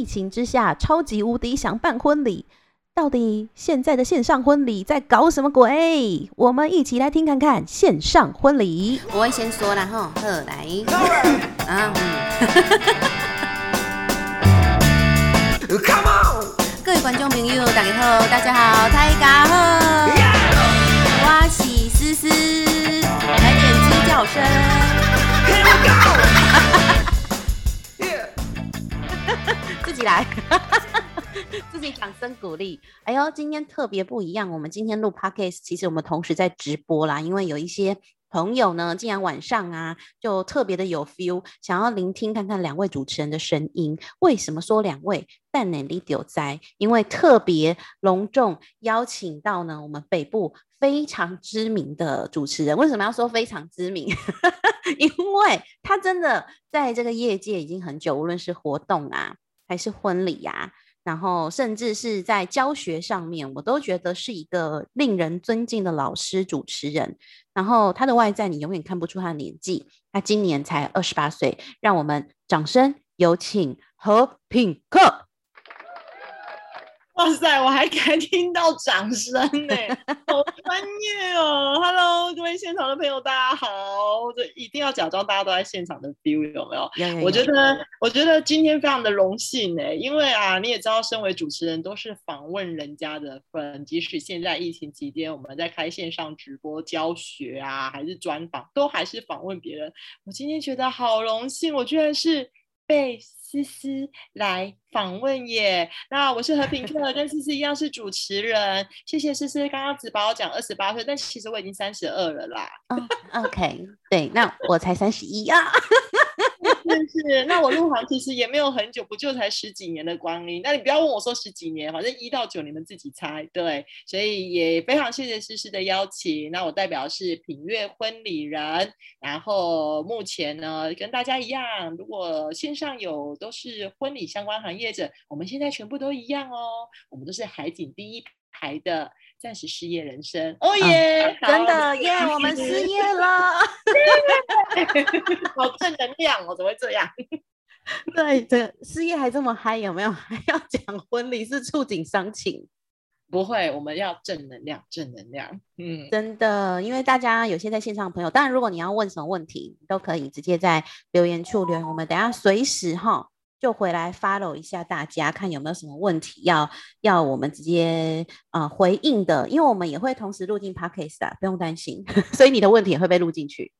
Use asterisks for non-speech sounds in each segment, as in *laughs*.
疫情之下，超级无敌想办婚礼，到底现在的线上婚礼在搞什么鬼？我们一起来听看看线上婚礼。我会先说啦哈，好来啊，嗯 Come on! 各位观众朋友，大家好，大家好，大家好，我是思思，来点鸡叫声。Here we go! 自己来，*laughs* 自己掌声鼓励。哎呦，今天特别不一样，我们今天录 podcast，其实我们同时在直播啦，因为有一些朋友呢，竟然晚上啊就特别的有 feel，想要聆听看看两位主持人的声音。为什么说两位？但能力丢在，因为特别隆重邀请到呢我们北部非常知名的主持人。为什么要说非常知名？*laughs* 因为他真的在这个业界已经很久，无论是活动啊，还是婚礼呀、然后甚至是在教学上面，我都觉得是一个令人尊敬的老师、主持人。然后他的外在，你永远看不出他的年纪，他今年才二十八岁。让我们掌声有请何品克。哇塞，我还敢 *laughs* 听到掌声呢，好专业哦！Hello，各位现场的朋友，大家好！这一定要假装大家都在现场的 feel 有没有？我觉得，我觉得今天非常的荣幸呢，因为啊，你也知道，身为主持人都是访问人家的份，即使现在疫情期间，我们在开线上直播教学啊，还是专访，都还是访问别人。我今天觉得好荣幸，我居然是被思思来访问耶！那我是和平客，跟思思一样是主持人。谢谢思思，刚刚只把我讲二十八岁，但其实我已经三十二了啦。，OK，对，那我才三十一啊。*laughs* *laughs* 是是，那我入行其实也没有很久，不就才十几年的光阴？那你不要问我说十几年，反正一到九你们自己猜。对，所以也非常谢谢诗诗的邀请。那我代表是品悦婚礼人，然后目前呢跟大家一样，如果线上有都是婚礼相关行业者，我们现在全部都一样哦，我们都是海景第一排的暂时失业人生。哦耶，真的耶，我们失业了。好正能量哦，怎么会这样？*laughs* 对，这失业还这么嗨，有没有？*laughs* 还要讲婚礼是触景伤情，不会，我们要正能量，正能量。嗯，真的，因为大家有些在线上的朋友，当然如果你要问什么问题，都可以直接在留言处留言，我们等下随时哈就回来 follow 一下大家，看有没有什么问题要要我们直接呃回应的，因为我们也会同时录进 podcast 啊，不用担心，*laughs* 所以你的问题也会被录进去。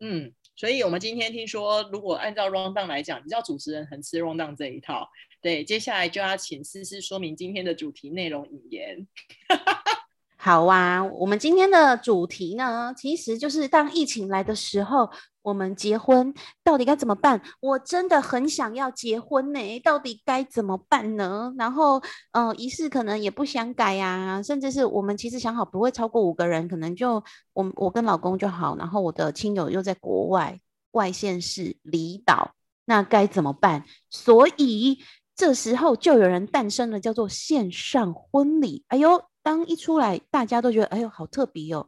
嗯，所以我们今天听说，如果按照 round down 来讲，你知道主持人很吃 round down 这一套，对，接下来就要请思思说明今天的主题内容引言。*laughs* 好啊，我们今天的主题呢，其实就是当疫情来的时候，我们结婚到底该怎么办？我真的很想要结婚呢，到底该怎么办呢？然后，呃，仪式可能也不想改呀、甚至是我们其实想好不会超过五个人，可能就我我跟老公就好，然后我的亲友又在国外外县市离岛，那该怎么办？所以这时候就有人诞生了，叫做线上婚礼。哎呦，当一出来，大家都觉得哎呦好特别哦，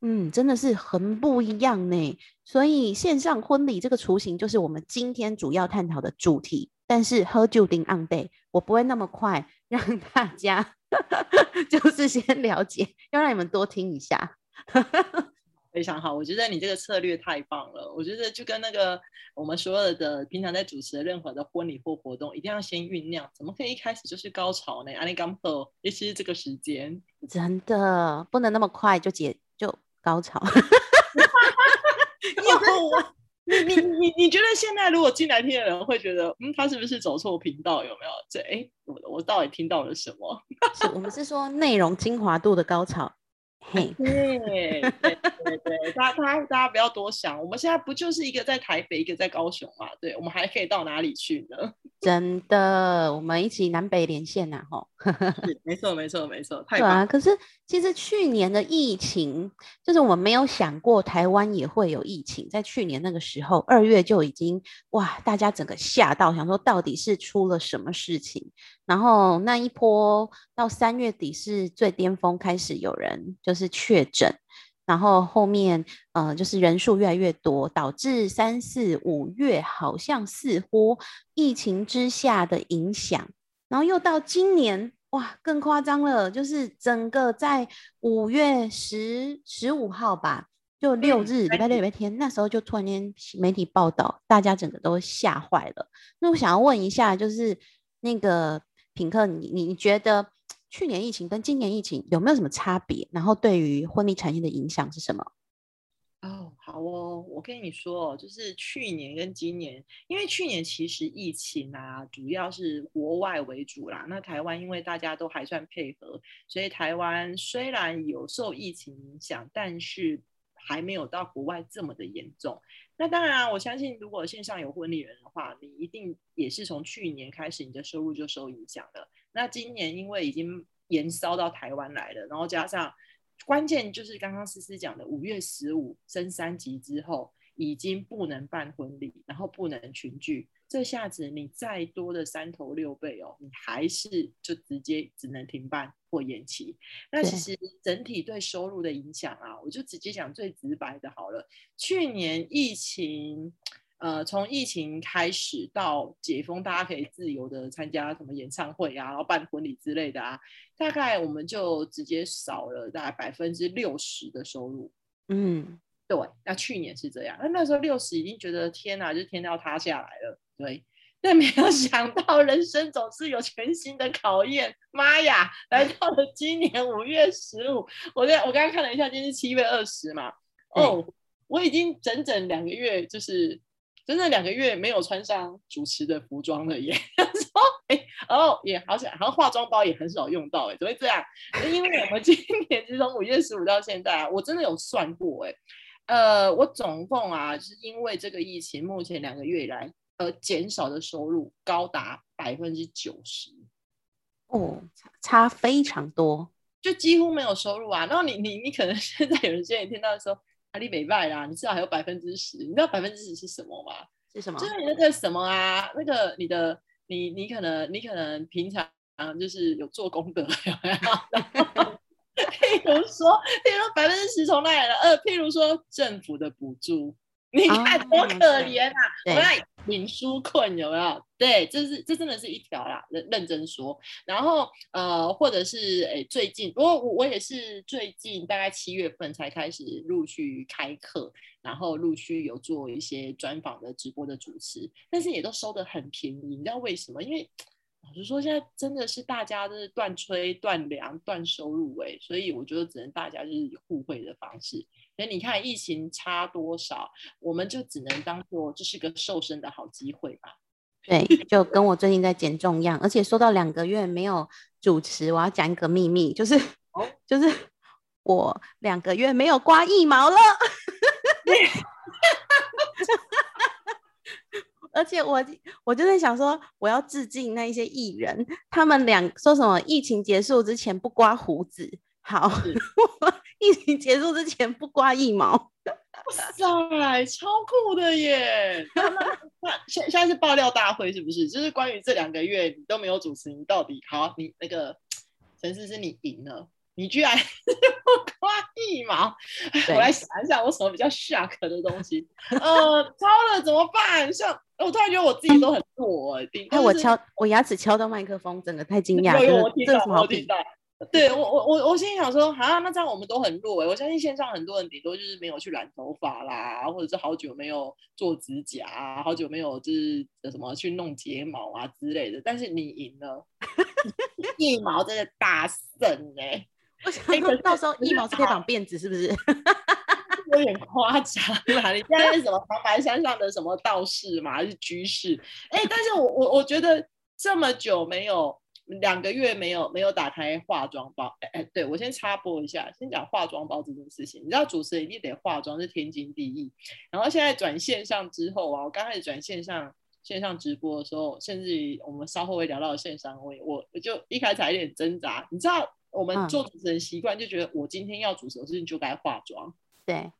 嗯，真的是很不一样呢。所以线上婚礼这个雏形就是我们今天主要探讨的主题。但是喝酒定 on day，我不会那么快 *laughs* 让大家 *laughs* 就是先了解，要让你们多听一下。非常好，我觉得你这个策略太棒了。我觉得就跟那个我们所有的平常在主持的任何的婚礼或活动，一定要先酝酿，怎么可以一开始就是高潮呢？阿里刚后，尤其是这个时间，真的不能那么快就解就高潮。*laughs* 你你你你觉得现在如果进来听的人会觉得，嗯，他是不是走错频道？有没有？这哎，我我到底听到了什么？是我们是说内容精华度的高潮。*laughs* 对对对对，大家大家大家不要多想，我们现在不就是一个在台北，一个在高雄嘛？对，我们还可以到哪里去呢？*laughs* 真的，我们一起南北连线呐、吼。*laughs* 是没错没错没错，太棒了！对啊，可是其实去年的疫情，就是我们没有想过台湾也会有疫情，在去年那个时候，二月就已经哇，大家整个吓到，想说到底是出了什么事情。然后那一波到三月底是最巅峰，开始有人就是确诊。然后后面呃就是人数越来越多，导致三四五月好像似乎疫情之下的影响，然后又到今年哇更夸张了，就是整个在五月十十五号吧，就六嗯日礼拜六礼拜天，那时候就突然间媒体报道，大家整个都吓坏了。那我想要问一下，就是那个品客，你你你觉得去年疫情跟今年疫情有没有什么差别？然后对于婚礼产业的影响是什么？哦，好哦，我跟你说，就是去年跟今年，因为去年其实疫情啊，主要是国外为主啦。那台湾因为大家都还算配合，所以台湾虽然有受疫情影响，但是还没有到国外这么的严重。那当然，我相信如果线上有婚礼人的话，你一定也是从去年开始你的收入就受影响了。那今年因为已经延烧到台湾来了，然后加上关键就是刚刚思思讲的，五月十五升三级之后，已经不能办婚礼，然后不能群聚，这下子你再多的三头六臂哦，你还是就直接只能停办或延期。那其实整体对收入的影响啊，我就直接讲最直白的好了。去年疫情。呃，从疫情开始到解封，大家可以自由的参加什么演唱会啊，然后办婚礼之类的啊，大概我们就直接少了大概百分之六十的收入。嗯，对，那去年是这样，那那时候六十已经觉得天哪，就天要塌下来了。对，但没有想到人生总是有全新的考验。妈呀，来到了今年五月十五，我在我刚刚看了一下，今天是七月二十嘛。哦，我已经整整两个月，就是整整两个月没有穿上主持的服装了耶。*laughs* 说，哎，哦，也好想，好像化妆包也很少用到，哎，怎么会这样？因为我们今年是从五月十五到现在啊，我真的有算过，哎。呃，我总共啊，是因为这个疫情，目前两个月以来，呃，减少的收入高达百分之九十，哦，差差非常多。就几乎没有收入啊。然后你你你可能现在有人现在听到说阿里北外啦，你至少还有百分之十，你知道百分之十是什么吗？是什么就？是你那个什么啊，那个你的你你可能你可能平常就是有做功德，有没有？*laughs* 譬如说，譬如说百分之十从哪里来的？呃，譬如说政府的补助，你看多可怜啊！对领书困有没有？对，这是这真的是一条啦，认认真说。然后呃，或者是诶最近，不过我我也是最近大概七月份才开始陆续开课，然后陆续有做一些专访的直播的主持，但是也都收的很便宜，你知道为什么？因为老实说，现在真的是大家都是断炊、断粮、断收入哎、所以我觉得只能大家就是以互惠的方式。所以你看疫情差多少，我们就只能当做这是个瘦身的好机会吧。对，就跟我最近在减重一样，而且说到两个月没有主持，我要讲一个秘密，就是、哦就是我两个月没有刮腋毛了。*laughs* *laughs* 而且我我就在想说，我要致敬那一些艺人，他们两说什么疫情结束之前不刮胡子，好，*laughs* 疫情结束之前不刮腋毛。哇塞，超酷的耶！那现现在是爆料大会是不是？就是关于这两个月你都没有主持，你到底好？你那个陈思思你赢了，你居然 *laughs* 不刮腋毛！我来想一下，我什么比较 shock 的东西？呃，超了怎么办？像我突然觉得我自己都很弱哎、顶哎，多就是我敲我牙齿敲到麦克风，整个太惊 *laughs* 讶，有有，这什，么。对我我我我心里想说，啊，那这样我们都很弱哎、我相信线上很多人顶多就是没有去染头发啦，或者是好久没有做指甲啊，好久没有就是呃什么去弄睫毛啊之类的。但是你赢了，*laughs* 一毛真的大胜哎、我想到时候可是腋毛是可以好绑辫子，是不是？有点夸张啦！你现在是什么长白山上的什么道士嘛，还是居士？哎、但是我我我觉得这么久没有两个月没有没有打开化妆包，哎、哎，对我先插播一下，先讲化妆包这件事情。你知道主持人一定得化妆是天经地义，然后现在转线上之后啊，我刚开始转线上。线上直播的时候，甚至于我们稍后会聊到线上会，我我就一开始还有点挣扎。你知道，我们嗯做主持人习惯就觉得我今天要主持的事情就该化妆，对，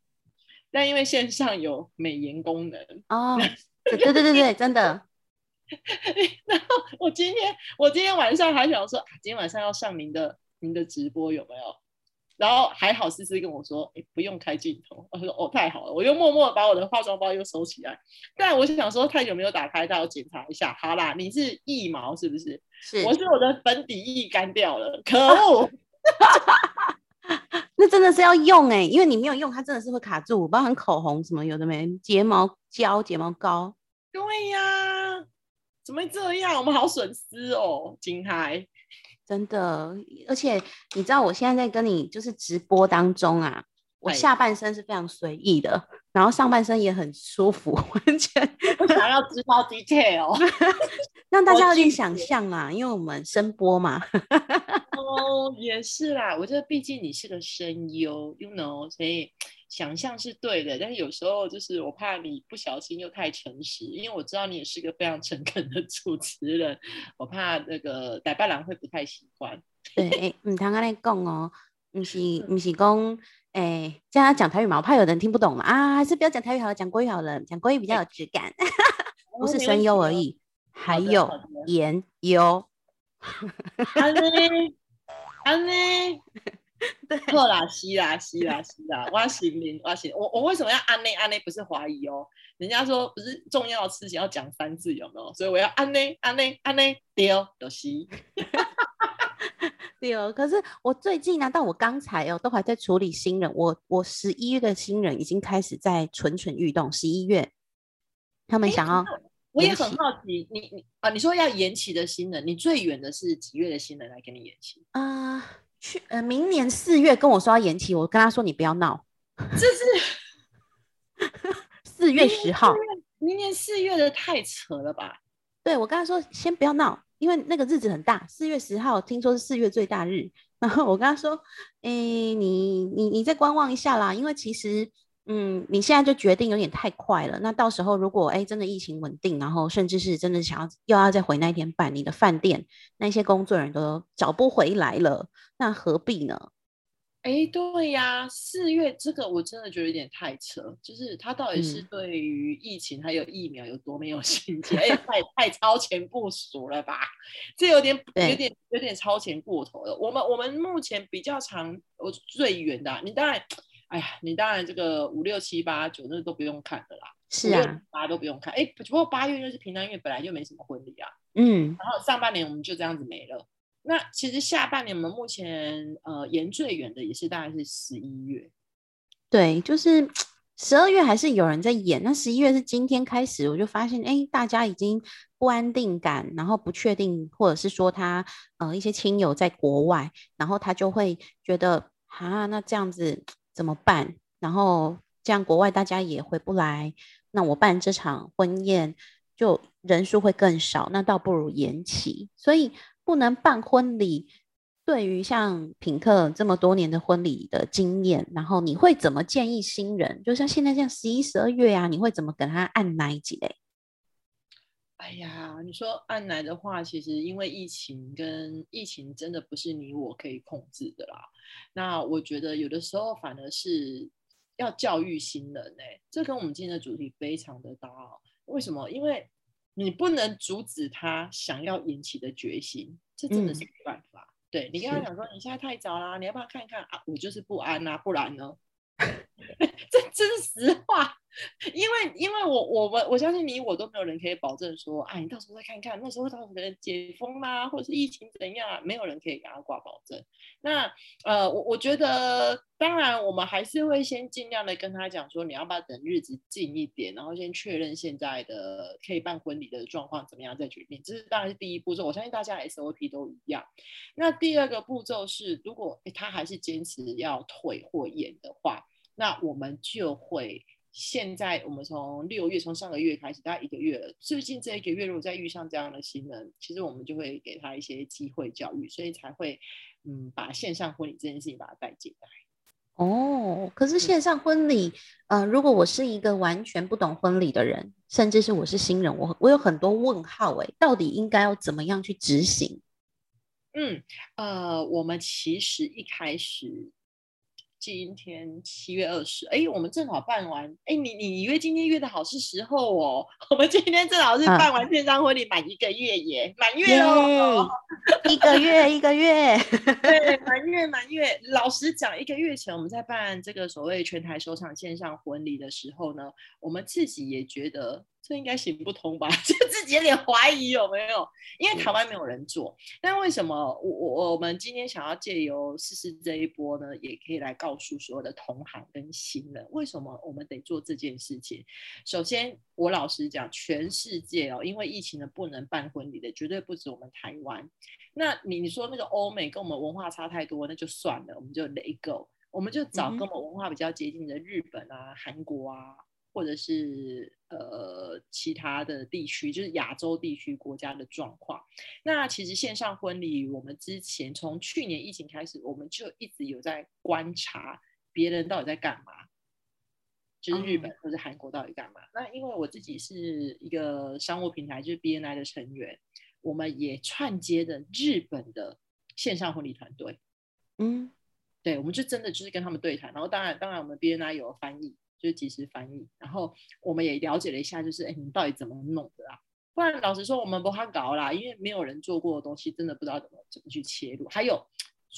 但因为线上有美颜功能，哦，对 *laughs* 对对对对，真的，*laughs* 然后我今天我今天晚上还想说，啊今天晚上要上您的您的直播有没有？然后还好思思跟我说，哎，不用开镜头。我说哦，太好了，我又默默把我的化妆包又收起来。但我就想说，太久没有打开它，要检查一下。好啦，你是腋毛是不是？是我是我的粉底液干掉了，可恶！*laughs* 那真的是要用哎、因为你没有用，它真的是会卡住，包含口红什么有的没，睫毛胶、睫毛膏。对呀，怎么会这样？我们好损失哦，金海。真的，而且你知道我现在在跟你就是直播当中啊，我哎下半身是非常随意的，然后上半身也很舒服，*laughs* 完全我想要知道 detail。*laughs* 让大家有点想象啦，因为我们声波嘛，*laughs* 哦，也是啦，我觉得毕竟你是个声优，you know，所以 *tsk* 想象是对的，但是有时候就是我怕你不小心又太诚实，因为我知道你也是个非常诚恳的主持人，我怕那个逮拜郎会不太喜欢。对，诶唔通安尼讲哦，不是不是讲，诶，这样讲台语嘛，我怕有人听不懂嘛啊，还是不要讲台语好了，讲国语好了，讲国语比较有质感，*laughs* 不是声优而已，还有好的言优，安呢，*laughs* 安呢，好啦，是啦，是啦，是啦，我行明，我行，我我为什么要安内安内？不是怀疑哦，人家说不是重要的事情要讲三次，有没有？所以我要安内安内安内丢就是。*laughs* 对哦，可是我最近呢、到我刚才哦，都还在处理新人。我我十一月的新人已经开始在蠢蠢欲动。十一月，他们想要我也很好奇，你你啊，你说要延期的新人，你最远的是几月的新人来给你延期？啊、去呃明年四月跟我说要延期，我跟他说你不要闹，这是四月十号。明年四月的太扯了吧？对我跟他说先不要闹，因为那个日子很大，四月十号听说是四月最大日。*laughs* 然后我跟他说，诶，你你你再观望一下啦，因为其实。嗯，你现在就决定有点太快了。那到时候如果哎真的疫情稳定，然后甚至是真的想要又要再回那一天办，你的饭店那些工作人员都找不回来了，那何必呢？哎，对呀，四月这个我真的觉得有点太扯，就是他到底是嗯对于疫情还有疫苗有多没有信心？哎，太太超前部署了吧？这有点有对点有点超前过头了。我们我们目前比较长，我最远的啊、你当然，哎呀，你当然这个五六七八九那都不用看的啦，是啊，八都不用看。哎，不过八月就是平安月，本来就没什么婚礼啊。嗯，然后上半年我们就这样子没了。那其实下半年我们目前呃延最远的也是大概是十一月，对，就是十二月还是有人在演，那十一月是今天开始，我就发现，哎，大家已经不安定感，然后不确定，或者是说他呃一些亲友在国外，然后他就会觉得啊，那这样子怎么办？然后这样国外大家也回不来，那我办这场婚宴就人数会更少，那倒不如延期，所以不能办婚礼。对于像品客这么多年的婚礼的经验，然后你会怎么建议新人？就像现在这样十一、十二月啊，你会怎么给他按哪一集嘞？哎呀，你说按来的话，其实因为疫情跟疫情真的不是你我可以控制的啦。那我觉得有的时候反而是要教育新人呢、这跟我们今天的主题非常的搭哦。为什么？因为你不能阻止他想要引起的决心，这真的是嗯没办法。对你跟他是讲说，你现在太早啦，你要不要看一看啊？我就是不安啊，不然呢？*laughs* 这这是实话，因为因为我我们我相信你我都没有人可以保证说，哎，你到时候再看看，那时候到时候可能解封啦，或者是疫情怎样啊，没有人可以给他挂保证。那呃，我我觉得，当然我们还是会先尽量的跟他讲说，你要不要等日子近一点，然后先确认现在的可以办婚礼的状况怎么样再决定。这是当然是第一步骤，我相信大家 SOP 都一样。那第二个步骤是，如果他还是坚持要退或延的话，那我们就会现在我们从六月，从上个月开始，大概一个月了。最近这一个月，如果再遇上这样的新人，其实我们就会给他一些机会教育，所以才会嗯把线上婚礼这件事情把它带进来。哦，可是线上婚礼，呃，如果我是一个完全不懂婚礼的人，甚至是我是新人，我我有很多问号，诶，到底应该要怎么样去执行？嗯，呃，我们其实一开始今天七月二十，哎，我们正好办完，哎，你你约今天约的好是时候哦，*laughs* 我们今天正好是嗯。办完线上婚礼满一个月耶，满月喽，一个月一个月，*laughs* 对，满月满月。老实讲，一个月前我们在办这个所谓全台首场线上婚礼的时候呢，我们自己也觉得这应该行不通吧，*laughs* 就自己有点怀疑有没有，因为台湾没有人做。但为什么我我我们今天想要借由试试这一波呢，也可以来告诉所有的同行跟新人，为什么我们得做这件事情？首先，我老实讲，全世界哦，因为疫情的不能办婚礼的，绝对不止我们台湾。那你你说那个欧美跟我们文化差太多，那就算了，我们就 let it go，我们就找跟我们文化比较接近的日本啊、韩国啊，或者是呃其他的地区，就是亚洲地区国家的状况。那其实线上婚礼，我们之前从去年疫情开始，我们就一直有在观察别人到底在干嘛。就是日本哦或者韩国到底干嘛？那因为我自己是一个商务平台，就是 BNI 的成员，我们也串接的日本的线上婚礼团队。嗯对，我们就真的就是跟他们对谈，然后当然当然我们 BNI 有翻译，就是即时翻译，然后我们也了解了一下，就是哎，你们到底怎么弄的啊？不然老实说，我们不好搞啦，因为没有人做过的东西，真的不知道怎么怎么去切入。还有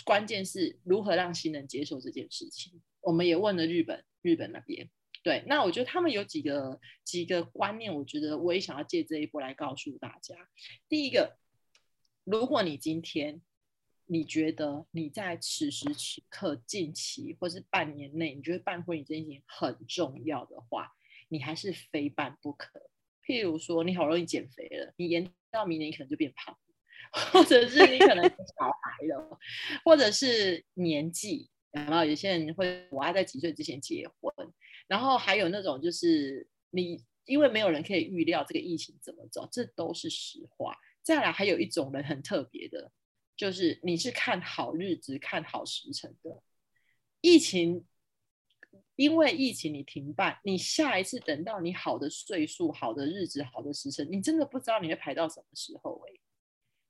关键是如何让新人接受这件事情，我们也问了日本日本那边。对，那我觉得他们有几个几个观念，我觉得我也想要借这一波来告诉大家。第一个，如果你今天你觉得你在此时此刻、近期或是半年内，你觉得办婚礼这件事情很重要的话，你还是非办不可。譬如说，你好容易减肥了，你延到明年你可能就变胖，*laughs* 或者是你可能有小孩了，或者是年纪，然后有些人会我要在几岁之前结婚，然后还有那种就是你因为没有人可以预料这个疫情怎么走，这都是实话。再来还有一种人很特别的，就是你是看好日子、看好时辰的。疫情，因为疫情你停办，你下一次等到你好的岁数、好的日子、好的时辰，你真的不知道你会排到什么时候哎、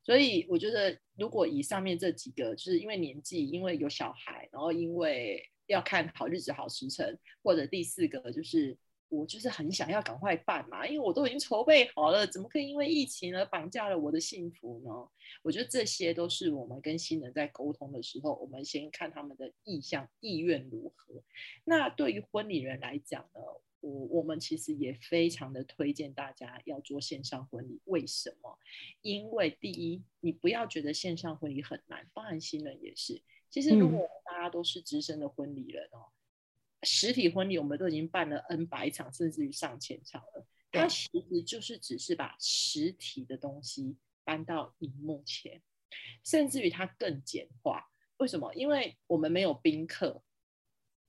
所以我觉得，如果以上面这几个，就是因为年纪，因为有小孩，然后因为要看好日子、好时辰，或者第四个就是我就是很想要赶快办嘛，因为我都已经筹备好了，怎么可以因为疫情而绑架了我的幸福呢？我觉得这些都是我们跟新人在沟通的时候，我们先看他们的意向、意愿如何。那对于婚礼人来讲呢，我我们其实也非常的推荐大家要做线上婚礼。为什么？因为第一，你不要觉得线上婚礼很难，包含新人也是。其实如嗯果大家都是资深的婚礼人哦，实体婚礼我们都已经办了 N 百场，甚至于上千场了。它其实就是只是把实体的东西搬到荧幕前，甚至于它更简化。为什么？因为我们没有宾客，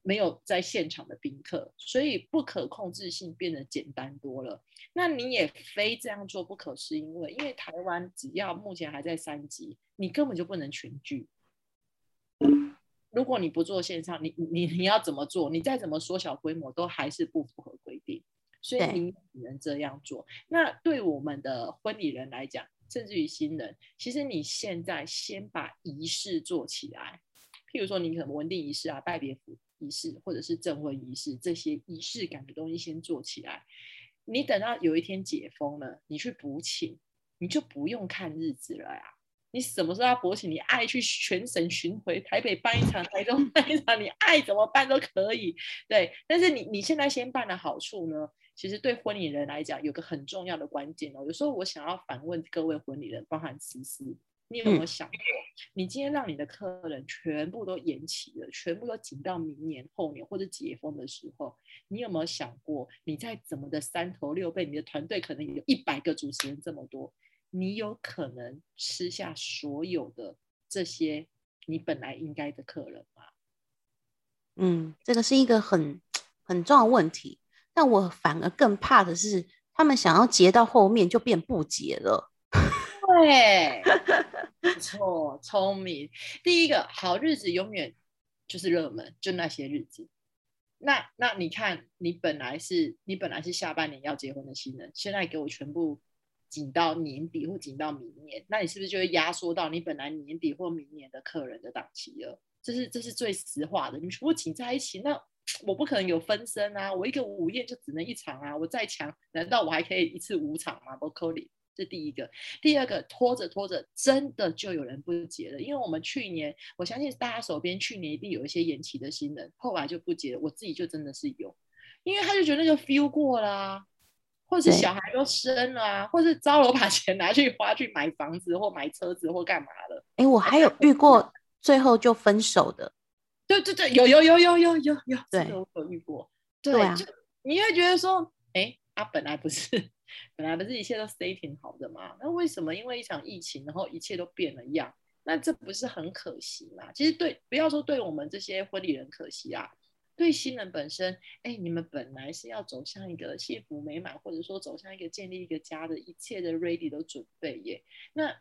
没有在现场的宾客，所以不可控制性变得简单多了。那你也非这样做不可，是因为因为台湾只要目前还在三级，你根本就不能群聚。如果你不做线上，你你你要怎么做？你再怎么缩小规模，都还是不符合规定，所以你只能这样做。那对我们的婚礼人来讲，甚至于新人，其实你现在先把仪式做起来，譬如说你可能文定仪式啊、拜别服仪式，或者是证婚仪式这些仪式感的东西先做起来。你等到有一天解封了，你去补请，你就不用看日子了呀。你什么时候要勃起？你爱去全省巡回，台北办一场，台中办一场，你爱怎么办都可以。对，但是你你现在先办的好处呢？其实对婚礼人来讲，有个很重要的关键哦。有时候我想要反问各位婚礼人，包含思思，你有没有想过，你今天让你的客人全部都延期了，全部都紧到明年、后年或者解封的时候，你有没有想过，你再怎么的三头六臂，你的团队可能有一百个主持人这么多，你有可能吃下所有的这些你本来应该的客人吗？嗯，这个是一个很很重要的问题。但我反而更怕的是，他们想要结到后面就变不结了。*laughs* 对，*laughs* 不错，聪明。第一个好日子永远就是热门，就那些日子。那那你看，你本来是你本来是下半年要结婚的新人，现在给我全部紧到年底或紧到明年，那你是不是就会压缩到你本来年底或明年的客人的档期了？这是这是最实话的。你全部挤在一起，那我不可能有分身啊！我一个午宴就只能一场啊！我再强，难道我还可以一次五场吗？不可能。这第一个，第二个拖着拖着，真的就有人不结了。因为我们去年，我相信大家手边去年一定有一些延期的新人，后来就不结了。我自己就真的是有，因为他就觉得那个 feel 过啦、或者是小孩都生了啊，或是招了把钱拿去花去买房子或买车子或干嘛了。哎，我还有遇过最后就分手的，对对对，有有有有有有有，这对个我有遇过。对啊就你会觉得说，哎，啊，本来不是，本来不是一切都 stay 挺好的嘛？那为什么因为一场疫情，然后一切都变了样？那这不是很可惜吗？其实对，不要说对我们这些婚礼人可惜啊，对新人本身，哎，你们本来是要走向一个幸福美满，或者说走向一个建立一个家的一切的 ready 都准备耶。那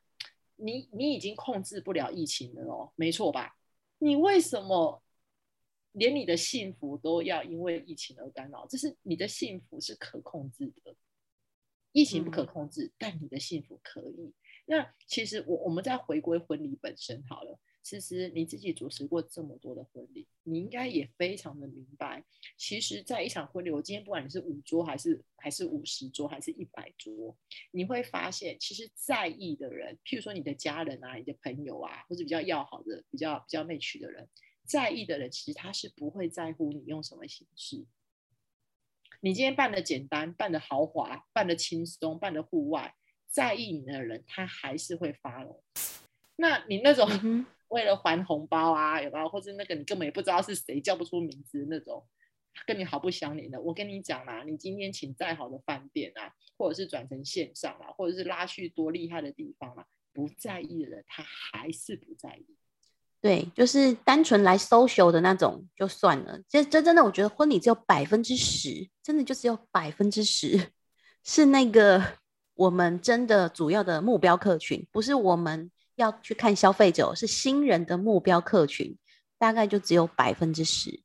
你你已经控制不了疫情了哦，没错吧？你为什么连你的幸福都要因为疫情而干扰？这是你的幸福是可控制的，疫情不可控制，但你的幸福可以。那其实我我们再回归婚礼本身好了。其实你自己主持过这么多的婚礼，你应该也非常的明白，其实，在一场婚礼，我今天不管你是五桌还是还是五十桌还是一百桌，你会发现，其实在意的人，譬如说你的家人啊、你的朋友啊，或者比较要好的、比较比较内取的人，在意的人，其实他是不会在乎你用什么形式。你今天办的简单、办的豪华、办的轻松、办的户外，在意你的人，他还是会发了。那你那种、为了还红包啊，有没有？或者那个你根本也不知道是谁，叫不出名字那种，跟你毫不相连的。我跟你讲啦，你今天请再好的饭店啊，或者是转成线上啊，或者是拉去多厉害的地方啊，不在意的人，他还是不在意。对，就是单纯来 social 的那种就算了。这这真的，我觉得婚礼只有百分之十，真的就只有百分之十是那个我们真的主要的目标客群，不是我们要去看消费者，是新人的目标客群，大概就只有百分之十。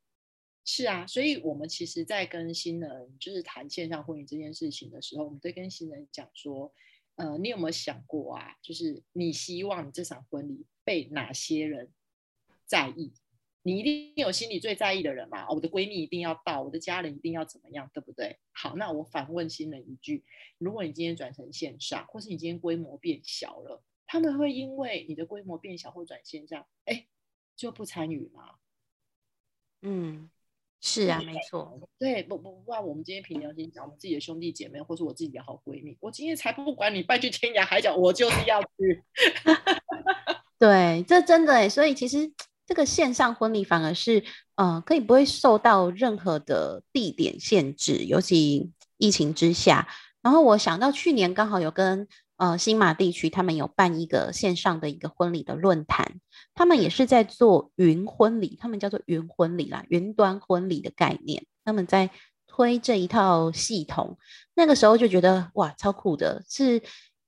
是啊，所以我们其实，在跟新人就是谈线上婚礼这件事情的时候，我们在跟新人讲说，呃，你有没有想过啊？就是你希望你这场婚礼被哪些人在意？你一定有心里最在意的人嘛？哦，我的闺蜜一定要到，我的家人一定要怎么样，对不对？好，那我反问新人一句：如果你今天转成线上，或是你今天规模变小了，他们会因为你的规模变小或转线上，哎，就不参与吗？嗯，是啊，没错。对，不不不然我们今天凭良心讲，我们自己的兄弟姐妹，或是我自己的好闺蜜，我今天才不管你拜去天涯海角，我就是要去。*laughs* 对，这真的诶，所以其实这个线上婚礼反而是，呃，可以不会受到任何的地点限制，尤其疫情之下。然后我想到去年刚好有跟呃新马地区他们有办一个线上的一个婚礼的论坛，他们也是在做云婚礼，他们叫做云婚礼啦，云端婚礼的概念，他们在推这一套系统。那个时候就觉得哇，超酷的，是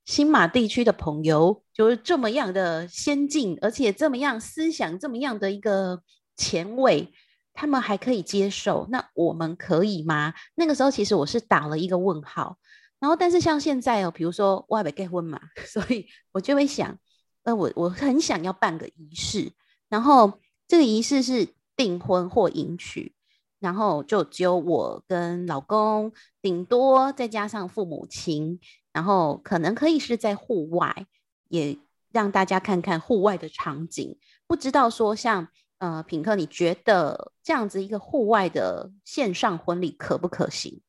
新马地区的朋友就是这么样的先进，而且这么样思想这么样的一个前卫，他们还可以接受，那我们可以吗？那个时候其实我是打了一个问号。然后，但是像现在哦，比如说我还没结婚嘛，*laughs* 所以我就会想，呃，我我很想要办个仪式，然后这个仪式是订婚或迎娶，然后就只有我跟老公，顶多再加上父母亲，然后可能可以是在户外，也让大家看看户外的场景。不知道说像呃品客，你觉得这样子一个户外的线上婚礼可不可行？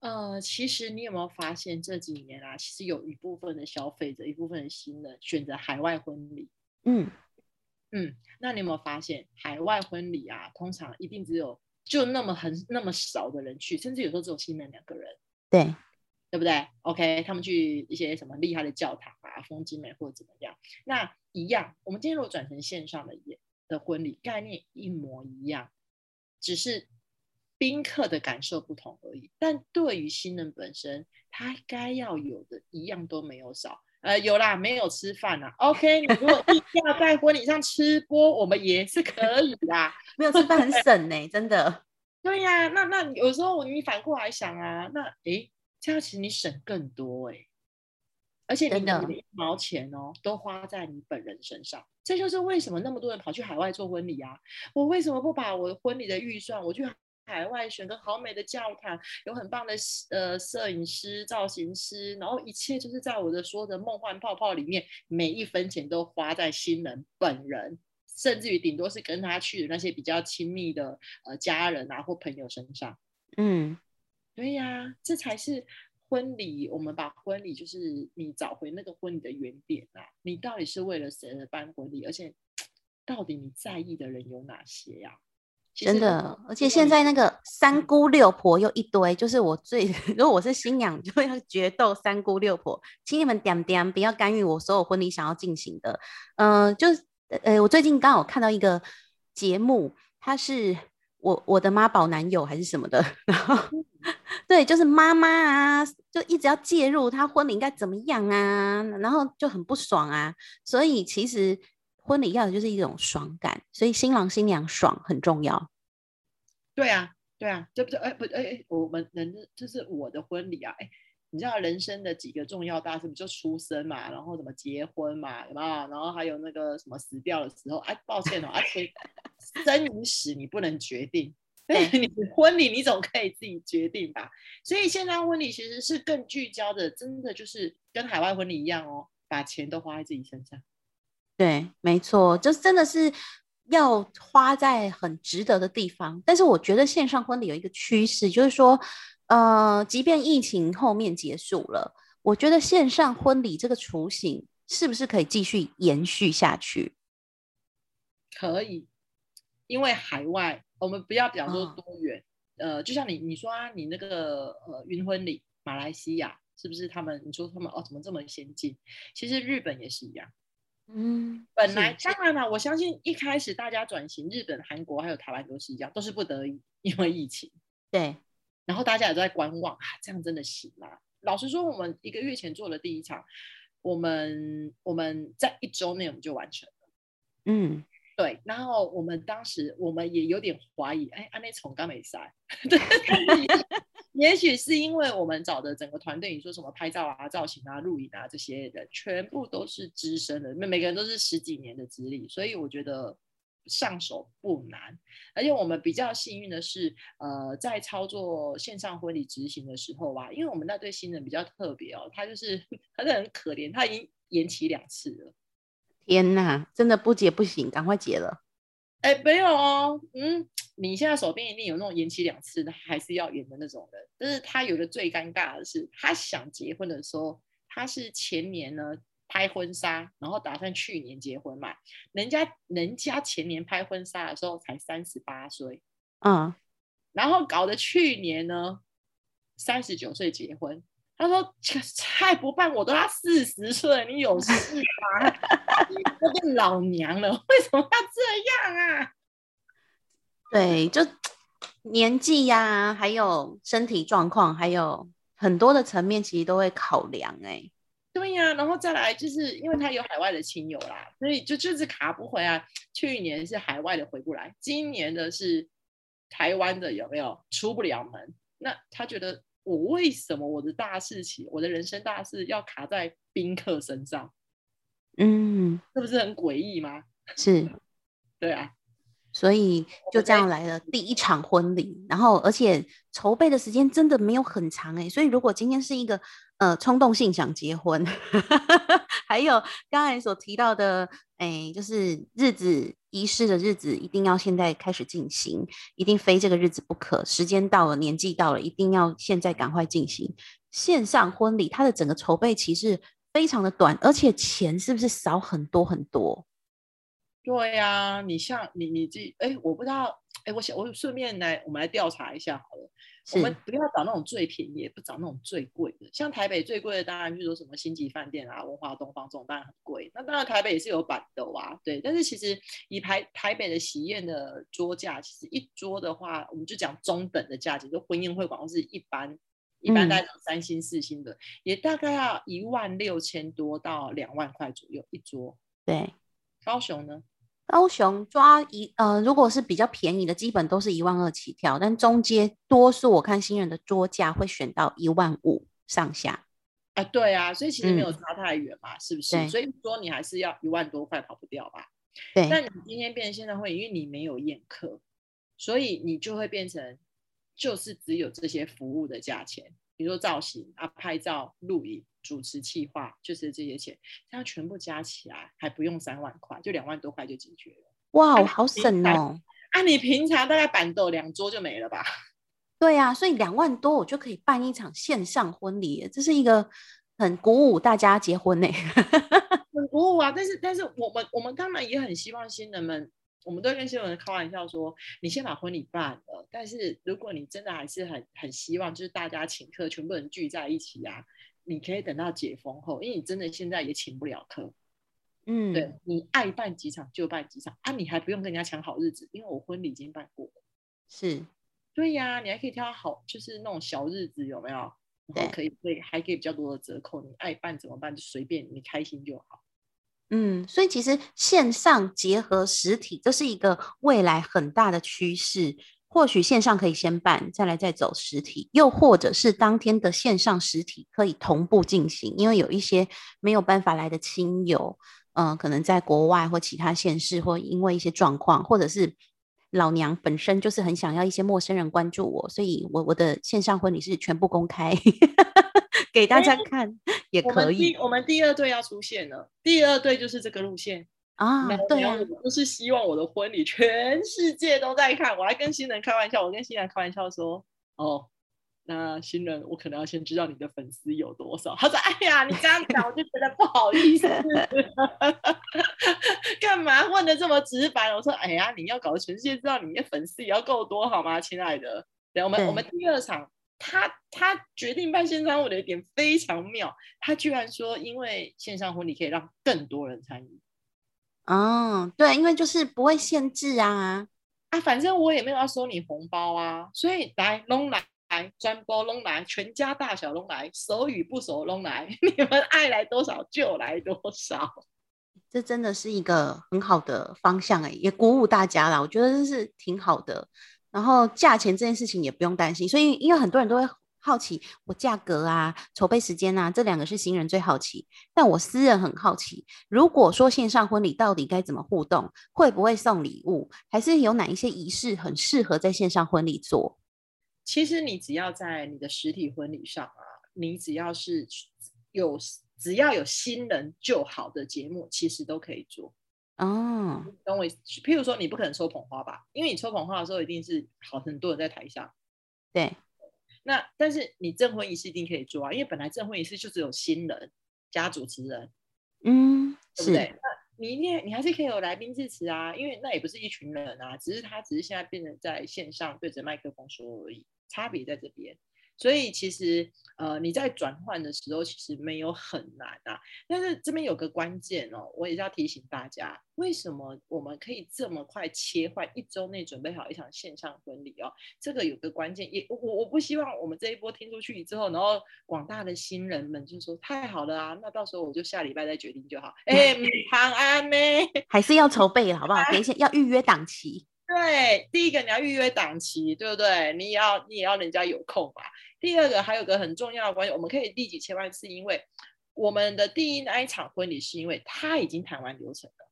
呃，其实你有没有发现这几年啊，其实有一部分的消费者，一部分的新人选择海外婚礼。嗯，嗯，那你有没有发现海外婚礼啊，通常一定只有就那么很那么少的人去，甚至有时候只有新人两个人。对，对不对？OK，他们去一些什么厉害的教堂啊、风景美或者怎么样，那一样。我们今天如果转成线上的也的婚礼，概念一模一样，只是宾客的感受不同而已。但对于新人本身，他该要有的一样都没有少。呃，有啦，没有吃饭啦。OK，你如果 *laughs* 定要在婚礼上吃播，我们也是可以啦。*laughs* 没有吃饭很省呢、真的。*laughs* 对呀、那那有时候你反过来想啊，那诶，这样其实你省更多诶。而且你的一毛钱哦，都花在你本人身上。这就是为什么那么多人跑去海外做婚礼啊！我为什么不把我婚礼的预算，我去海外选个好美的教堂，有很棒的呃摄影师、造型师，然后一切就是在我的所有的梦幻泡泡里面，每一分钱都花在新人本人，甚至于顶多是跟他去的那些比较亲密的呃家人啊或朋友身上。嗯，对呀，这才是婚礼。我们把婚礼就是你找回那个婚礼的原点啊，你到底是为了谁而办婚礼？而且 *tsk* 到底你在意的人有哪些呀、真的，而且现在那个三姑六婆又一堆，就是我最 *laughs* 如果我是新娘，就要决斗三姑六婆，请你们点点，不要干预我所有婚礼想要进行的。嗯、就是呃，我最近刚好看到一个节目，它是我我的妈宝男友还是什么的，然后 *laughs* 对，就是妈妈啊，就一直要介入他婚礼应该怎么样啊，然后就很不爽啊，所以其实婚礼要的就是一种爽感，所以新郎新娘爽很重要。对啊，对啊，这不是？哎，不，哎哎，我们人的就是我的婚礼啊，哎，你知道人生的几个重要大事，不就出生嘛，然后怎么结婚嘛，有没有？然后还有那个什么死掉的时候，哎，抱歉哦，而且生与死你不能决定，*laughs* 你婚礼你总可以自己决定吧？所以现在婚礼其实是更聚焦的，真的就是跟海外婚礼一样哦，把钱都花在自己身上。对，没错，就是真的是要花在很值得的地方。但是我觉得线上婚礼有一个趋势，就是说，呃，即便疫情后面结束了，我觉得线上婚礼这个雏形是不是可以继续延续下去？可以，因为海外我们不要讲说哦多远，呃，就像你你说啊，你那个呃云婚礼，马来西亚是不是他们？你说他们哦怎么这么先进？其实日本也是一样。嗯，本来是。当然了，我相信一开始大家转型，日本、韩国还有台湾都是一样，都是不得已，因为疫情，对，然后大家也都在观望啊，这样真的行吗？老实说，我们一个月前做的第一场，我们我们在一周内我们就完成了。嗯，对，然后我们当时我们也有点怀疑，哎，安内从刚没塞，对，*laughs* 也许是因为我们找的整个团队，你说什么拍照啊、造型啊、录影啊这些的，全部都是资深的，每每个人都是十几年的资历，所以我觉得上手不难。而且我们比较幸运的是，呃，在操作线上婚礼执行的时候啊，因为我们那对新人比较特别哦，他就是他是很可怜，他已经延期两次了。天哪，真的不结不行，赶快结了。哎，没有哦，嗯，你现在手边一定有那种延期两次的，还是要延的那种人。但是他有一个最尴尬的是，他想结婚的时候，他是前年呢拍婚纱，然后打算去年结婚嘛。人家人家前年拍婚纱的时候才三十八岁，嗯，然后搞得去年呢三十九岁结婚。他说：“菜不办，我都要四十岁，你有事吗？你都变老娘了，为什么要这样啊？” *laughs* 对，就年纪呀、还有身体状况，还有很多的层面，其实都会考量、欸。对呀、然后再来就是因为他有海外的亲友啦，所以就就是卡不回来。去年是海外的回不来，今年的是台湾的有没有出不了门？那他觉得我为什么我的大事情，我的人生大事要卡在宾客身上，嗯，是不是很诡异吗？*laughs* 是。对啊，所以就这样来了第一场婚礼，然后而且筹备的时间真的没有很长诶、所以如果今天是一个呃冲动性想结婚，*laughs* 还有刚才所提到的，诶、就是日子仪式的日子一定要现在开始进行，一定非这个日子不可，时间到了，年纪到了，一定要现在赶快进行线上婚礼，它的整个筹备期是非常的短，而且钱是不是少很多很多？对呀、你像你你这哎，我不知道哎，我想我顺便来我们来调查一下好了。我们不要找那种最便宜，也不找那种最贵的。像台北最贵的，当然就是说什么星级饭店啊、文化东方这种，当然很贵。那当然台北也是有板的啊，对。但是其实以台台北的喜宴的桌价，其实一桌的话，我们就讲中等的价钱，就婚宴会馆或是一般一般嗯大概讲三星四星的，也大概要一万六千多到两万块左右一桌。对。高雄呢？高雄抓一呃，如果是比较便宜的，基本都是一万二起跳，但中阶多数我看新人的桌价会选到一万五上下。啊，对啊，所以其实没有嗯差太远嘛，是不是？所以说你还是要一万多块跑不掉吧？对，但你今天变成线上会，因为你没有宴客，所以你就会变成就是只有这些服务的价钱，比如说造型啊、拍照、录影、主持、企划，就是这些钱，这样全部加起来还不用三万块，就两万多块就解决了。哇，啊好省哦。啊，你平常大概板豆两桌就没了吧？*laughs* 对啊，所以两万多我就可以办一场线上婚礼耶，这是一个很鼓舞大家结婚呢。*laughs* 很鼓舞啊！但是，但是我们我们当然也很希望新人们，我们都跟新人开玩笑说，你先把婚礼办了。但是，如果你真的还是很很希望，就是大家请客，全部人聚在一起啊，你可以等到解封后，因为你真的现在也请不了客。嗯，对你爱办几场就办几场啊，你还不用跟人家抢好日子，因为我婚礼已经办过了。是，对呀，你还可以挑好，就是那种小日子，有没有？然后可以可以还可以比较多的折扣，你爱办怎么办就随便，你开心就好。嗯，所以其实线上结合实体，这是一个未来很大的趋势。或许线上可以先办，再来再走实体，又或者是当天的线上实体可以同步进行，因为有一些没有办法来的亲友，嗯、可能在国外或其他县市，或因为一些状况，或者是老娘本身就是很想要一些陌生人关注我，所以我我的线上婚礼是全部公开 *laughs* 给大家看，也我们可以第我们第二队要出现了，第二队就是这个路线。啊那，对啊，我就是希望我的婚礼全世界都在看。我还跟新人开玩笑，我跟新人开玩笑说，哦，那新人我可能要先知道你的粉丝有多少。他说，哎呀，你这样讲我就觉得不好意思，*laughs* 干嘛问的这么直白？我说，哎呀，你要搞得全世界知道你的粉丝也要够多好吗，亲爱的？对，我们我们第二场。他他决定办线上婚礼的点非常妙，他居然说，因为线上婚礼可以让更多人参与。哦，对，因为就是不会限制啊。啊，反正我也没有要收你红包啊，所以来拢来，专播拢来，全家大小拢来，熟与不熟拢来，*laughs* 你们爱来多少就来多少。这真的是一个很好的方向哎，也鼓舞大家啦。我觉得这是挺好的。然后价钱这件事情也不用担心，所以因为很多人都会好奇我价格啊、筹备时间啊，这两个是新人最好奇。但我私人很好奇，如果说线上婚礼到底该怎么互动，会不会送礼物，还是有哪一些仪式很适合在线上婚礼做？其实你只要在你的实体婚礼上啊，你只要是有只要有新人就好的节目，其实都可以做。哦，懂我？譬如说，你不可能抽捧花吧？因为你抽捧花的时候，一定是好很多人在台上。对，那但是你证婚仪式一定可以做啊，因为本来证婚仪式就只有新人加主持人，嗯，是，对不对？那你一定你还是可以有来宾致辞啊，因为那也不是一群人啊，只是他只是现在变成在线上对着麦克风说而已，差别在这边。所以其实呃你在转换的时候其实没有很难啊，但是这边有个关键哦，我也是要提醒大家，为什么我们可以这么快切换，一周内准备好一场线上婚礼哦？这个有个关键，也我我不希望我们这一波听出去之后，然后广大的新人们就说太好了啊，那到时候我就下礼拜再决定就好。哎，*laughs* 唐安呢？还是要筹备，好不好？等一下要预约档期。*laughs* 对，第一个你要预约档期，对不对？你也要你也要人家有空吧。第二个还有个很重要的关系，我们可以立即切换，是因为我们的第一那一场婚礼是因为他已经谈完流程了，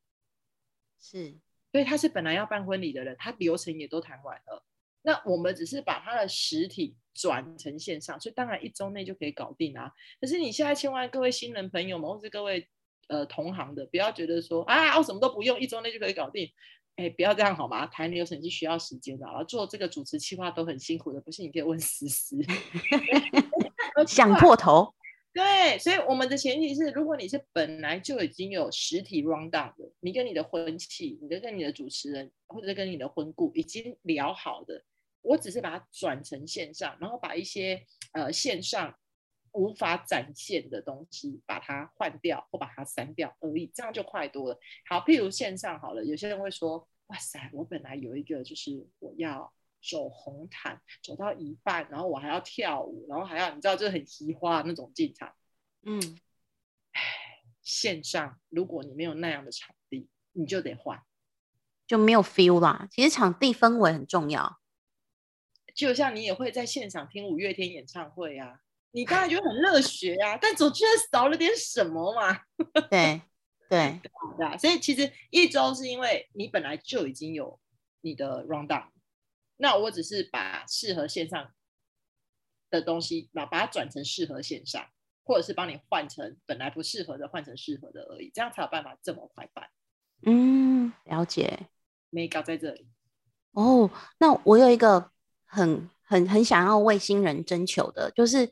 是，所以他是本来要办婚礼的人，他流程也都谈完了。那我们只是把他的实体转成线上，所以当然一周内就可以搞定啊。可是你现在千万各位新人朋友们，或是各位呃同行的，不要觉得说啊我什么都不用，一周内就可以搞定。哎，不要这样好吗？谈流程是需要时间的，然后做这个主持企划都很辛苦的，不信你可以问思思。*laughs* 想破头。对，所以我们的前提是，如果你是本来就已经有实体 round down 的，你跟你的婚庆，你跟跟你的主持人，或者跟你的婚顾已经聊好的，我只是把它转成线上，然后把一些呃线上无法展现的东西把它换掉或把它删掉而已，这样就快多了。好，譬如线上好了，有些人会说，哇塞，我本来有一个就是我要。走红毯，走到一半，然后我还要跳舞，然后还要你知道，就是很奇花那种进场。嗯，线上如果你没有那样的场地，你就得换。就没有 feel 啦。其实场地氛围很重要。就像你也会在现场听五月天演唱会啊，你当然觉得很热血啊，但总觉得少了点什么嘛。*laughs* 对对，对啊，所以其实一周是因为你本来就已经有你的 round down，那我只是把适合线上的东西，把把它转成适合线上，或者是帮你换成本来不适合的换成适合的而已，这样才有办法这么快办。嗯，了解。没搞在这里，哦，那我有一个很很很想要为新人征求的，就是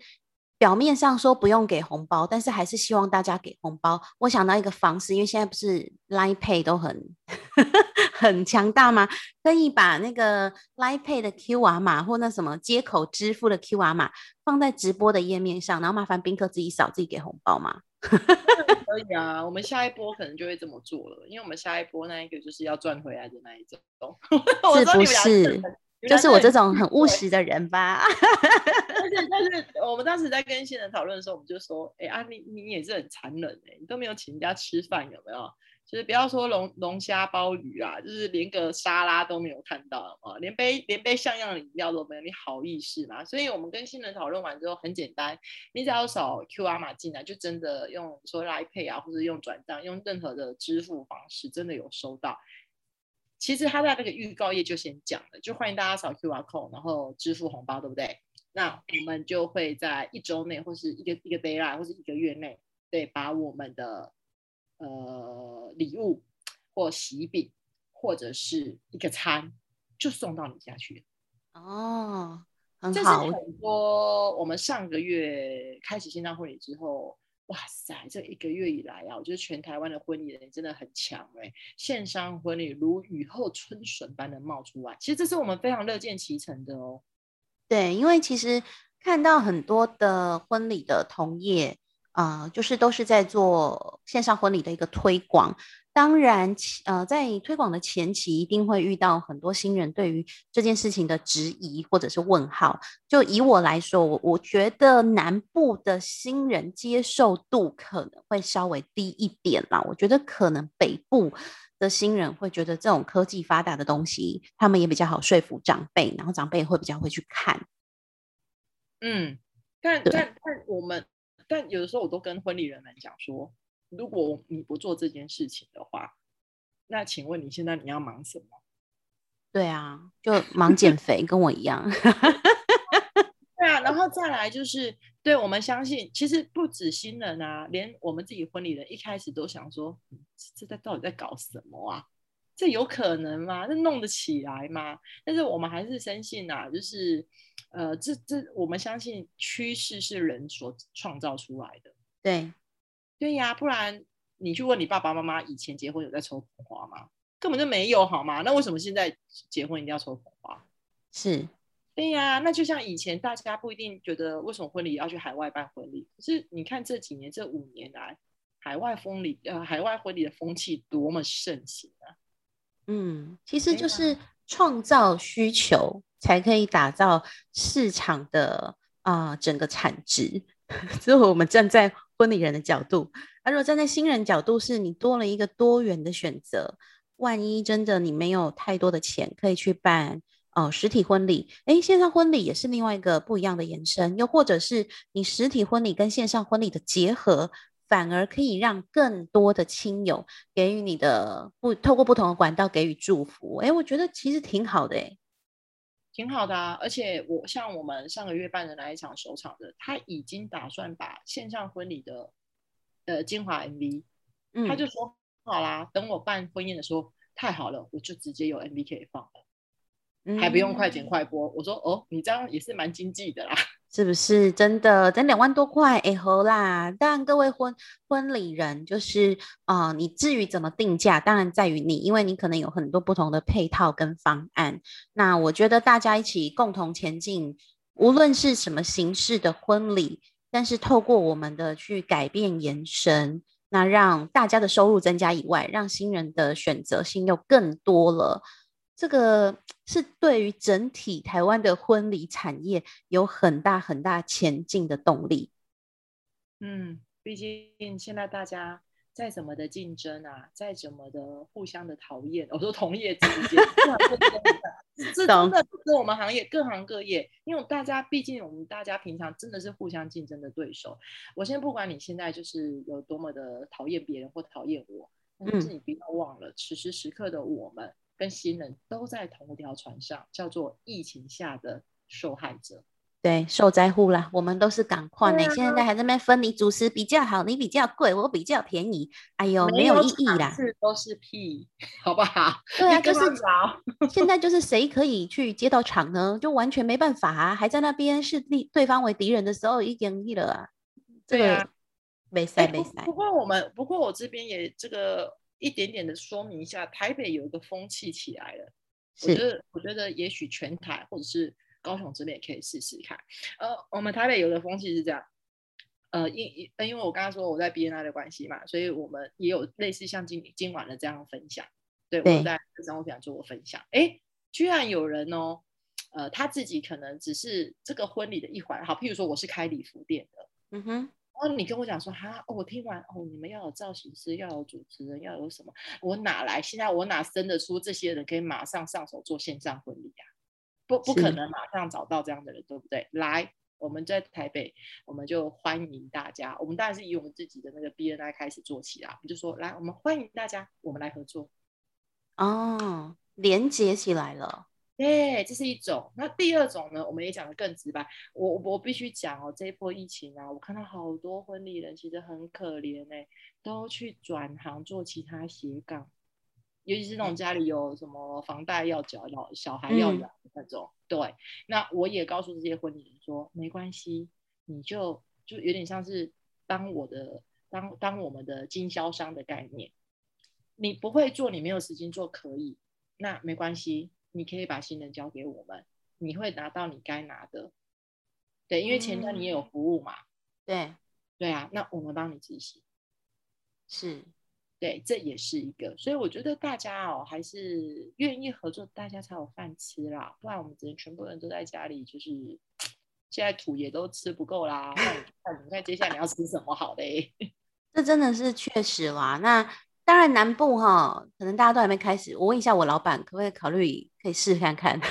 表面上说不用给红包，但是还是希望大家给红包。我想到一个方式，因为现在不是 Line Pay 都很 *laughs* 很强大吗？可以把那个 Line Pay 的 QR 码或那什么接口支付的 QR 码放在直播的页面上，然后麻烦宾客自己扫，自己给红包嘛。*laughs* 可以啊。我们下一波可能就会这么做了，因为我们下一波那一个就是要赚回来的那一种，*laughs* 是不是就是我这很种很务对实的人吧。但是但是我们当时在跟新人讨论的时候，我们就说，哎、啊，你你也是很残忍哎、你都没有请人家吃饭，有没有？就是不要说龙龙虾鲍鱼啊，就是连个沙拉都没有看到啊，连杯连杯像样的饮料都没有，你好意思吗？所以我们跟新人讨论完之后，很简单，你只要扫 QR 码进来，就真的用说来 Pay 啊，或者用转账，用任何的支付方式，真的有收到。其实他在那个预告页就先讲了，就欢迎大家扫 QR code，然后支付红包，对不对？那我们就会在一周内，或是一个一个 d a y l i g h t 或是一个月内，对，把我们的呃礼物或喜饼或者是一个餐，就送到你家去。哦，很这是好，很多我们上个月开始线上婚礼之后，哇塞，这一个月以来啊，我觉得全台湾的婚礼人真的很强哎、线上婚礼如雨后春笋般的冒出来，其实这是我们非常乐见其成的哦。对，因为其实看到很多的婚礼的同业，啊，就是都是在做线上婚礼的一个推广。当然，呃，在推广的前期，一定会遇到很多新人对于这件事情的质疑或者是问号。就以我来说，我我觉得南部的新人接受度可能会稍微低一点啦。我觉得可能北部的新人会觉得这种科技发达的东西，他们也比较好说服长辈，然后长辈会比较会去看。嗯，但对但但我们，但有的时候我都跟婚礼人们讲说，如果你不做这件事情的话，那请问你现在你要忙什么？对啊，就忙减 *laughs* 肥，跟我一样。对啊，然后再来就是，对我们相信，其实不止新人啊，连我们自己婚礼人一开始都想说，嗯这在到底在搞什么啊？这有可能吗？这弄得起来吗？但是我们还是深信啊，就是，呃，这这我们相信趋势是人所创造出来的。对，对呀，不然你去问你爸爸妈妈，以前结婚有在抽捧花吗？根本就没有，好吗？那为什么现在结婚一定要抽捧花？是，对呀，那就像以前大家不一定觉得为什么婚礼要去海外办婚礼，可是你看这几年这五年来，海外婚礼呃海外婚礼的风气多么盛行啊！嗯，其实就是创造需求，才可以打造市场的啊、整个产值。*laughs* 这是我们站在婚礼人的角度，而如果站在新人角度，是你多了一个多元的选择。万一真的你没有太多的钱，可以去办哦实体婚礼，诶，线上婚礼也是另外一个不一样的延伸，又或者是你实体婚礼跟线上婚礼的结合，反而可以让更多的亲友给予你的不透过不同的管道给予祝福。诶，我觉得其实挺好的诶。挺好的啊，而且我像我们上个月办的那一场首场的，他已经打算把线上婚礼的呃精华 MV，、嗯，他就说好啦，等我办婚宴的时候，太好了，我就直接有 MV 可以放了，还不用快剪嗯快播。我说哦，你这样也是蛮经济的啦。是不是真的？整两万多块，哎好啦！当然，各位婚婚礼人，就是啊、你至于怎么定价，当然在于你，因为你可能有很多不同的配套跟方案。那我觉得大家一起共同前进，无论是什么形式的婚礼，但是透过我们的去改变延伸，那让大家的收入增加以外，让新人的选择性又更多了。这个是对于整体台湾的婚礼产业有很大很大前进的动力。嗯，毕竟现在大家再怎么的竞争啊，再怎么的互相的讨厌，我说同业之间，这这真的不是我们行业各行各业，因为大家毕竟我们大家平常真的是互相竞争的对手。我先不管你现在就是有多么的讨厌别人或讨厌我，但是你不要忘了，此时此刻的我们跟新人都在同一条船上，叫做疫情下的受害者。对，受灾户啦，我们都是赶快呢。现在还在那边分你主食比较好，你比较贵，我比较便宜，哎呦，没有意义啦。是都是屁，好不好？对啊，就是 *laughs* 现在就是谁可以去接到场呢？就完全没办法啊，还在那边视敌对方为敌人的时候，已经一了啊。这对啊个没哎赛没赛不不，过我们不过我这边也这个一点点的说明一下，台北有一个风气起来了。我觉得我觉得也许全台或者是高雄这边也可以试试看。呃，我们台北有的风气是这样。呃，因因呃因为我刚刚说我在 BNI 的关系嘛，所以我们也有类似像今今晚的这样分享。对，我在商务平台做过分享。哎，居然有人哦，呃，他自己可能只是这个婚礼的一环。好，譬如说我是开礼服店的，嗯哼，然后你跟我讲说哈、哦，我听完哦，你们要有造型师，要有主持人，要有什么？我哪来？现在我哪生得出这些人可以马上上手做线上婚礼啊？不，不可能马上找到这样的人，对不对？来，我们在台北，我们就欢迎大家。我们当然是以我们自己的那个 BNI 开始做起啦。我们就说，来，我们欢迎大家，我们来合作。哦，连接起来了，对，这是一种。那第二种呢，我们也讲的更直白。我我我必须讲哦，这一波疫情啊，我看到好多婚礼人其实很可怜哎、都去转行做其他斜杠，尤其是那种家里有什么房贷要缴、老小孩要嗯养的那种。对，那我也告诉这些婚礼人说，没关系，你就就有点像是当我的当当我们的经销商的概念。你不会做，你没有时间做，可以，那没关系，你可以把新人交给我们，你会拿到你该拿的。对，因为前端你也有服务嘛，对，对啊，那我们帮你执行。是，对，这也是一个，所以我觉得大家哦，还是愿意合作，大家才有饭吃啦，不然我们只能全部人都在家里，就是 *tsk* 现在土也都吃不够啦。那你看，你看接下来你要吃什么好嘞？*laughs* 这真的是确实啦。那当然南部哈，可能大家都还没开始。我问一下我老板，可不可以考虑可以试看看？*laughs*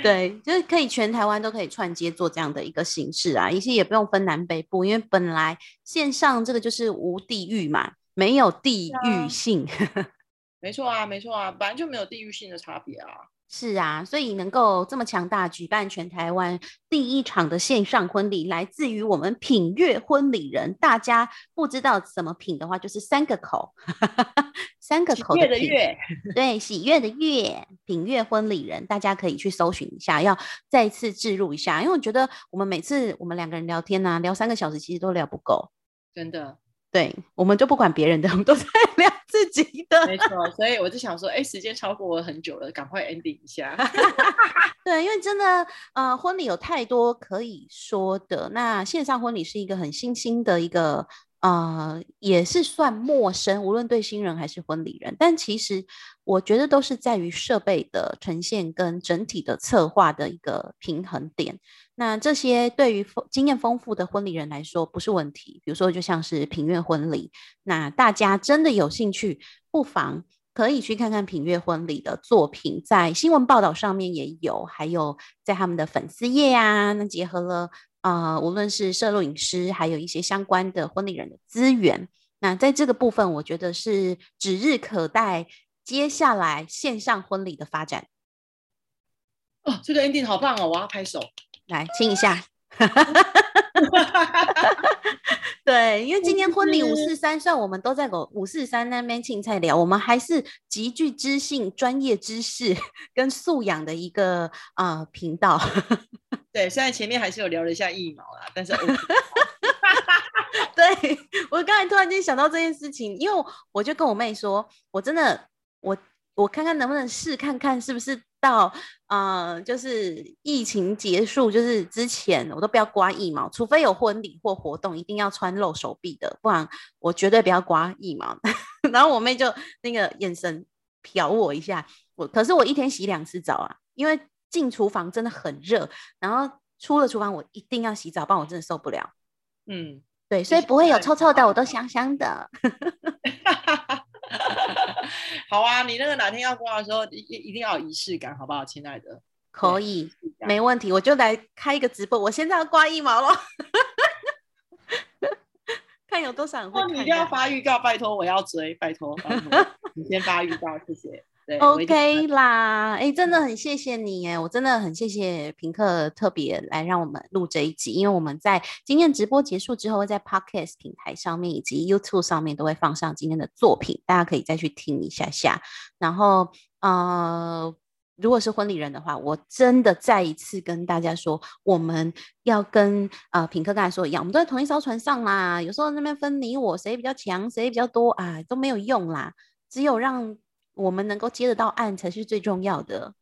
对，就是可以全台湾都可以串接做这样的一个形式啊，一些也不用分南北部，因为本来线上这个就是无地域嘛，没有地域性。*laughs* 没错啊，没错啊，本来就没有地域性的差别啊。是啊，所以能够这么强大，举办全台湾第一场的线上婚礼，来自于我们品悦婚礼人。大家不知道怎么品的话，就是三个口，三个口品。月的月，对，喜悦的悦，品悦婚礼人，大家可以去搜寻一下，要再次置入一下，因为我觉得我们每次我们两个人聊天呢、聊三个小时，其实都聊不够。真的对，我们就不管别人的，我们都在 *laughs* 聊自己的。没错。所以我就想说，哎，时间超过我很久了，赶快 ending 一下。*laughs* *laughs* 对，因为真的，呃，婚礼有太多可以说的。那线上婚礼是一个很新兴的一个，呃，也是算陌生，无论对新人还是婚礼人。但其实我觉得都是在于设备的呈现跟整体的策划的一个平衡点。那这些对于经验丰富的婚礼人来说不是问题。比如说，就像是品悦婚礼，那大家真的有兴趣，不妨可以去看看品悦婚礼的作品，在新闻报道上面也有，还有在他们的粉丝页啊，那结合了呃，无论是摄录影师，还有一些相关的婚礼人的资源。那在这个部分，我觉得是指日可待，接下来线上婚礼的发展。哦，这个 ending 好棒哦，我要拍手。来亲一下。*laughs* *laughs* 对，因为今天婚礼五四三，虽然我们都在搞五四三那边青菜聊，我们还是极具知性、专业知识 *laughs* 跟素养的一个啊、呃频道。*laughs* 对，虽然前面还是有聊了一下疫苗啦，但是哈哈哈对我刚才突然间想到这件事情，因为我就跟我妹说，我真的我我看看能不能试看看是不是到呃，就是疫情结束就是之前我都不要刮腋毛，除非有婚礼或活动一定要穿露手臂的，不然我绝对不要刮腋毛。*laughs* 然后我妹就那个眼神瞟我一下，我可是我一天洗两次澡啊，因为进厨房真的很热，然后出了厨房我一定要洗澡，不然我真的受不了。嗯，对，所以不会有臭臭的，我都 *laughs* 香香的。*laughs* *laughs* 好啊，你那个哪天要挂的时候，一一定要有仪式感，好不好，亲爱的？可以，没问题，我就来开一个直播。我现在要挂一毛了，*laughs* 看有多少人会。你一定要发预告，拜托，我要追，拜托，拜托，你先发预告，谢谢。OK 啦，哎、真的很谢谢你哎，我真的很谢谢平克特别来让我们录这一集，因为我们在今天直播结束之后，会在 Podcast 平台上面以及 YouTube 上面都会放上今天的作品，大家可以再去听一下下。然后呃，如果是婚礼人的话，我真的再一次跟大家说，我们要跟呃品客刚才说的一样，我们都在同一艘船上啦。有时候那边分你我谁比较强，谁比较多啊，都没有用啦。只有让我们能够接得到案才是最重要的。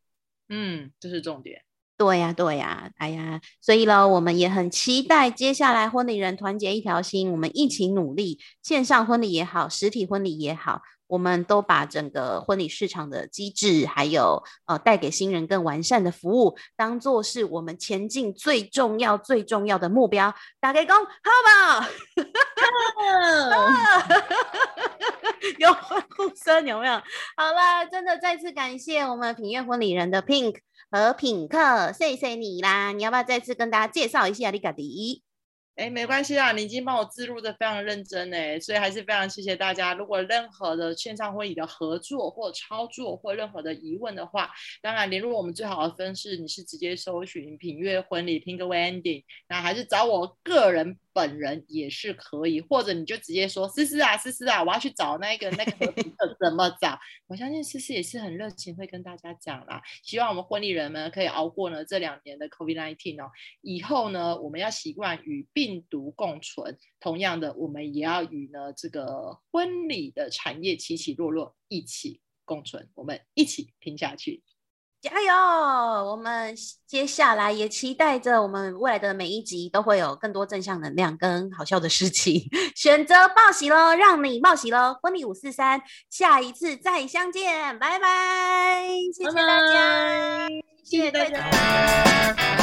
嗯，这是重点。对呀、对呀、哎呀，所以呢，我们也很期待接下来婚礼人团结一条心，我们一起努力，线上婚礼也好，实体婚礼也好，我们都把整个婚礼市场的机制，还有呃带给新人更完善的服务，当做是我们前进最重要、最重要的目标。打给工，好不好？*laughs* 有欢呼声有没有？好啦，真的再次感谢我们品悦婚礼人的 Pink 和品客，谢谢你啦！你要不要再次跟大家介绍一下你嘎迪？哎，没关系啊，你已经帮我记录的非常认真哎，所以还是非常谢谢大家。如果任何的线上会议的合作或操作或任何的疑问的话，当然联络我们最好的方式，你是直接搜寻品悦婚礼听个 Wedding，那还是找我个人本人也是可以，或者你就直接说思思啊思思啊，我要去找那个那个和平客怎么找？我相信思思也是很热情，会跟大家讲啦。希望我们婚礼人们可以熬过呢这两年的 COVID-19 哦，以后呢，我们要习惯与病毒共存。同样的，我们也要与呢这个婚礼的产业起起落落一起共存，我们一起拼下去。加油！我们接下来也期待着我们未来的每一集都会有更多正向能量跟好笑的事情。*laughs* 选择报喜喽，让你报喜喽！婚礼五四三，下一次再相见，拜拜！谢谢大家，谢谢大家。